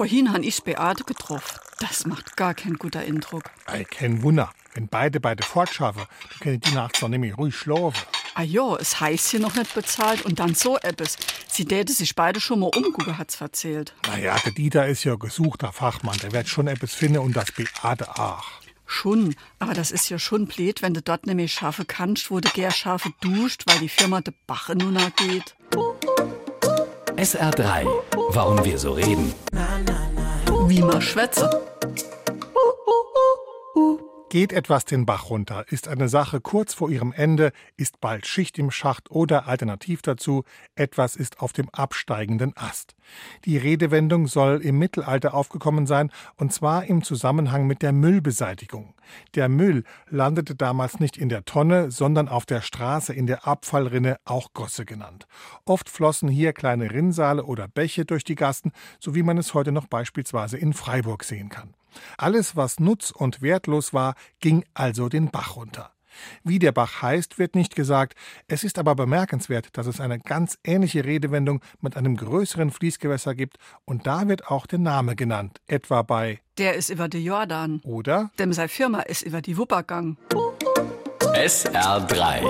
Vorhin han ich Beate getroffen. Das macht gar kein guter Eindruck. Ei, kein Wunder. Wenn beide beide fortschaffen, dann können die nachts noch nämlich ruhig schlafen. Ah jo, es heißt hier noch nicht bezahlt und dann so etwas. Sie täte sich beide schon mal umgucken, hat's erzählt. Naja, der Dieter ist ja gesuchter Fachmann. Der wird schon etwas finden und das Beate auch. Schon, aber das ist ja schon blöd, wenn du dort nämlich scharfe kannst, wo du gern scharfe duscht, weil die Firma de Bache nun geht. SR3. Warum wir so reden. Wie man schwätze. Geht etwas den Bach runter, ist eine Sache kurz vor ihrem Ende, ist bald Schicht im Schacht oder alternativ dazu, etwas ist auf dem absteigenden Ast. Die Redewendung soll im Mittelalter aufgekommen sein, und zwar im Zusammenhang mit der Müllbeseitigung. Der Müll landete damals nicht in der Tonne, sondern auf der Straße in der Abfallrinne, auch Gosse genannt. Oft flossen hier kleine Rinnsale oder Bäche durch die Gassen, so wie man es heute noch beispielsweise in Freiburg sehen kann. Alles, was nutz und wertlos war, ging also den Bach runter. Wie der Bach heißt, wird nicht gesagt. Es ist aber bemerkenswert, dass es eine ganz ähnliche Redewendung mit einem größeren Fließgewässer gibt und da wird auch der Name genannt, etwa bei Der ist über die Jordan. oder Dem sei Firma ist über die Wuppergang. SR3.